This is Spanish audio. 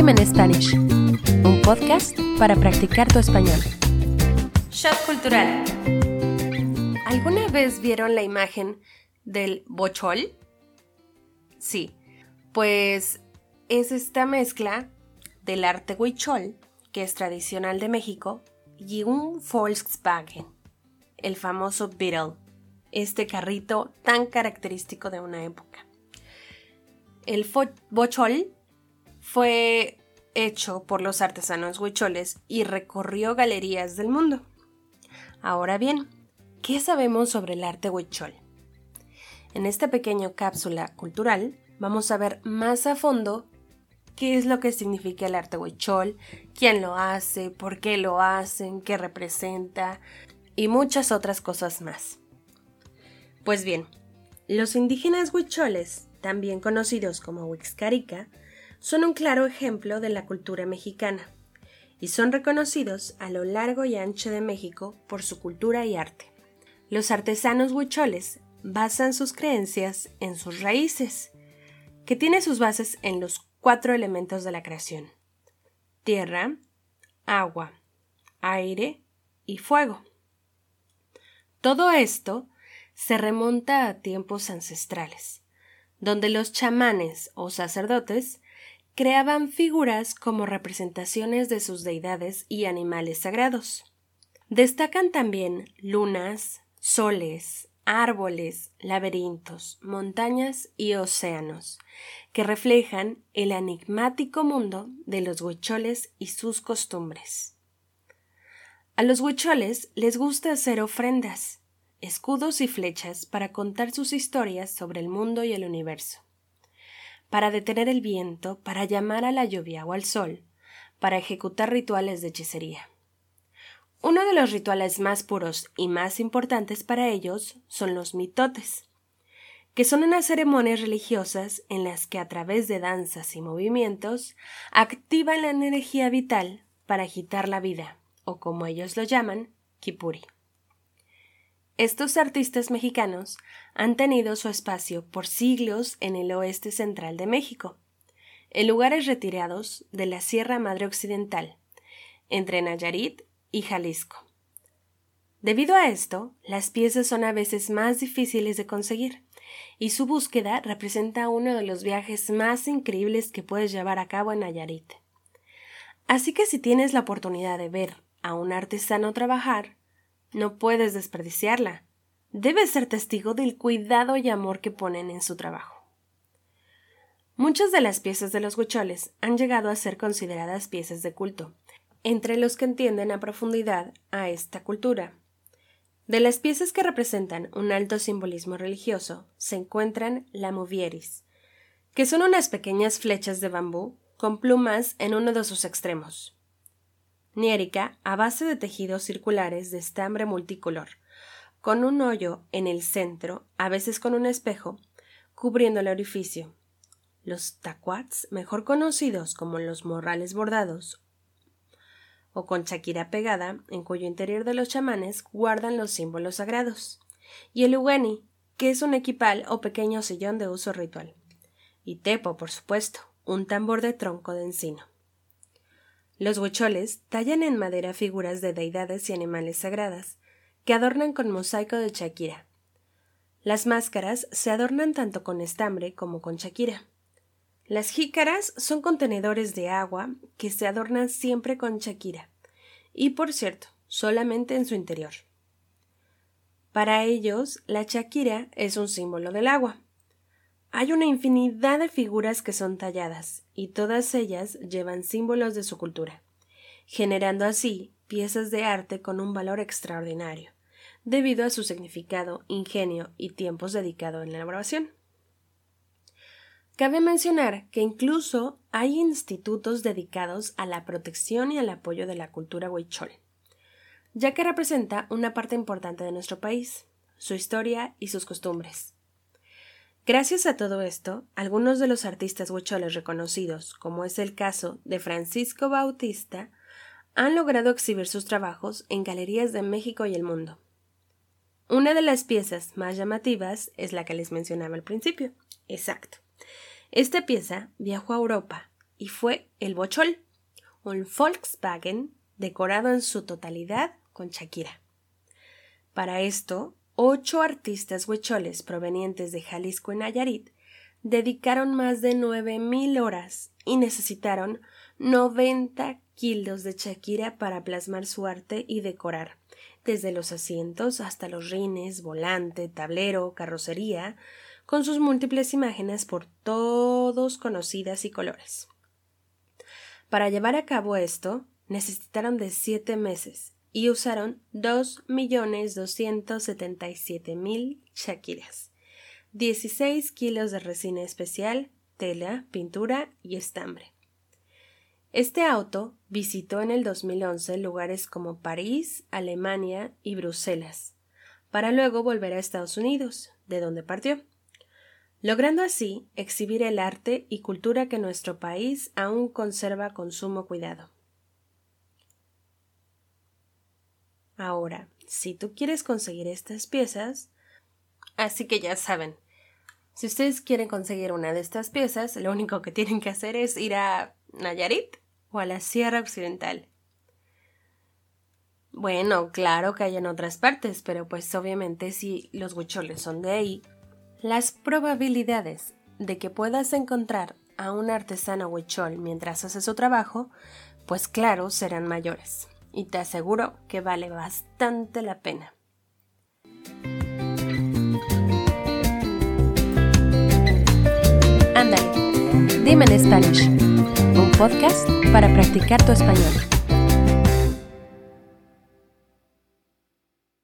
Dream in Spanish, un podcast para practicar tu español. Shot cultural. ¿Alguna vez vieron la imagen del bochol? Sí, pues es esta mezcla del arte huichol, que es tradicional de México, y un Volkswagen, el famoso Beetle, este carrito tan característico de una época. El bochol fue hecho por los artesanos huicholes y recorrió galerías del mundo. Ahora bien, ¿qué sabemos sobre el arte huichol? En esta pequeña cápsula cultural vamos a ver más a fondo qué es lo que significa el arte huichol, quién lo hace, por qué lo hacen, qué representa y muchas otras cosas más. Pues bien, los indígenas huicholes, también conocidos como Huixcarica, son un claro ejemplo de la cultura mexicana y son reconocidos a lo largo y ancho de México por su cultura y arte. Los artesanos huicholes basan sus creencias en sus raíces, que tiene sus bases en los cuatro elementos de la creación. Tierra, agua, aire y fuego. Todo esto se remonta a tiempos ancestrales, donde los chamanes o sacerdotes creaban figuras como representaciones de sus deidades y animales sagrados. Destacan también lunas, soles, árboles, laberintos, montañas y océanos, que reflejan el enigmático mundo de los huicholes y sus costumbres. A los huicholes les gusta hacer ofrendas, escudos y flechas para contar sus historias sobre el mundo y el universo para detener el viento, para llamar a la lluvia o al sol, para ejecutar rituales de hechicería. Uno de los rituales más puros y más importantes para ellos son los mitotes, que son unas ceremonias religiosas en las que a través de danzas y movimientos activan la energía vital para agitar la vida, o como ellos lo llaman, kipuri. Estos artistas mexicanos han tenido su espacio por siglos en el oeste central de México, en lugares retirados de la Sierra Madre Occidental, entre Nayarit y Jalisco. Debido a esto, las piezas son a veces más difíciles de conseguir, y su búsqueda representa uno de los viajes más increíbles que puedes llevar a cabo en Nayarit. Así que si tienes la oportunidad de ver a un artesano trabajar, no puedes desperdiciarla. Debes ser testigo del cuidado y amor que ponen en su trabajo. Muchas de las piezas de los huicholes han llegado a ser consideradas piezas de culto, entre los que entienden a profundidad a esta cultura. De las piezas que representan un alto simbolismo religioso se encuentran la movieris, que son unas pequeñas flechas de bambú con plumas en uno de sus extremos niérica a base de tejidos circulares de estambre multicolor, con un hoyo en el centro, a veces con un espejo, cubriendo el orificio. Los tacuats, mejor conocidos como los morrales bordados o con chaquira pegada, en cuyo interior de los chamanes guardan los símbolos sagrados, y el ugani, que es un equipal o pequeño sillón de uso ritual, y tepo, por supuesto, un tambor de tronco de encino. Los huicholes tallan en madera figuras de deidades y animales sagradas, que adornan con mosaico de Shakira. Las máscaras se adornan tanto con estambre como con Shakira. Las jícaras son contenedores de agua que se adornan siempre con Shakira, y por cierto, solamente en su interior. Para ellos, la Shakira es un símbolo del agua. Hay una infinidad de figuras que son talladas, y todas ellas llevan símbolos de su cultura, generando así piezas de arte con un valor extraordinario, debido a su significado, ingenio y tiempos dedicados en la elaboración. Cabe mencionar que incluso hay institutos dedicados a la protección y al apoyo de la cultura huichol, ya que representa una parte importante de nuestro país, su historia y sus costumbres. Gracias a todo esto, algunos de los artistas huicholes reconocidos, como es el caso de Francisco Bautista, han logrado exhibir sus trabajos en galerías de México y el mundo. Una de las piezas más llamativas es la que les mencionaba al principio. Exacto. Esta pieza viajó a Europa y fue el Bochol, un Volkswagen decorado en su totalidad con Shakira. Para esto, ocho artistas huicholes provenientes de Jalisco y Nayarit dedicaron más de nueve mil horas y necesitaron 90 kilos de Shakira para plasmar su arte y decorar, desde los asientos hasta los rines, volante, tablero, carrocería, con sus múltiples imágenes por todos conocidas y colores. Para llevar a cabo esto, necesitaron de siete meses y usaron dos millones doscientos setenta y siete mil shakiras, 16 kilos de resina especial, tela, pintura y estambre. Este auto visitó en el 2011 lugares como París, Alemania y Bruselas, para luego volver a Estados Unidos, de donde partió, logrando así exhibir el arte y cultura que nuestro país aún conserva con sumo cuidado. Ahora, si tú quieres conseguir estas piezas, así que ya saben, si ustedes quieren conseguir una de estas piezas, lo único que tienen que hacer es ir a Nayarit o a la Sierra Occidental. Bueno, claro que hay en otras partes, pero pues obviamente si los huicholes son de ahí, las probabilidades de que puedas encontrar a un artesano huichol mientras hace su trabajo, pues claro, serán mayores. Y te aseguro que vale bastante la pena. Ándale, dime en Spanish, un podcast para practicar tu español.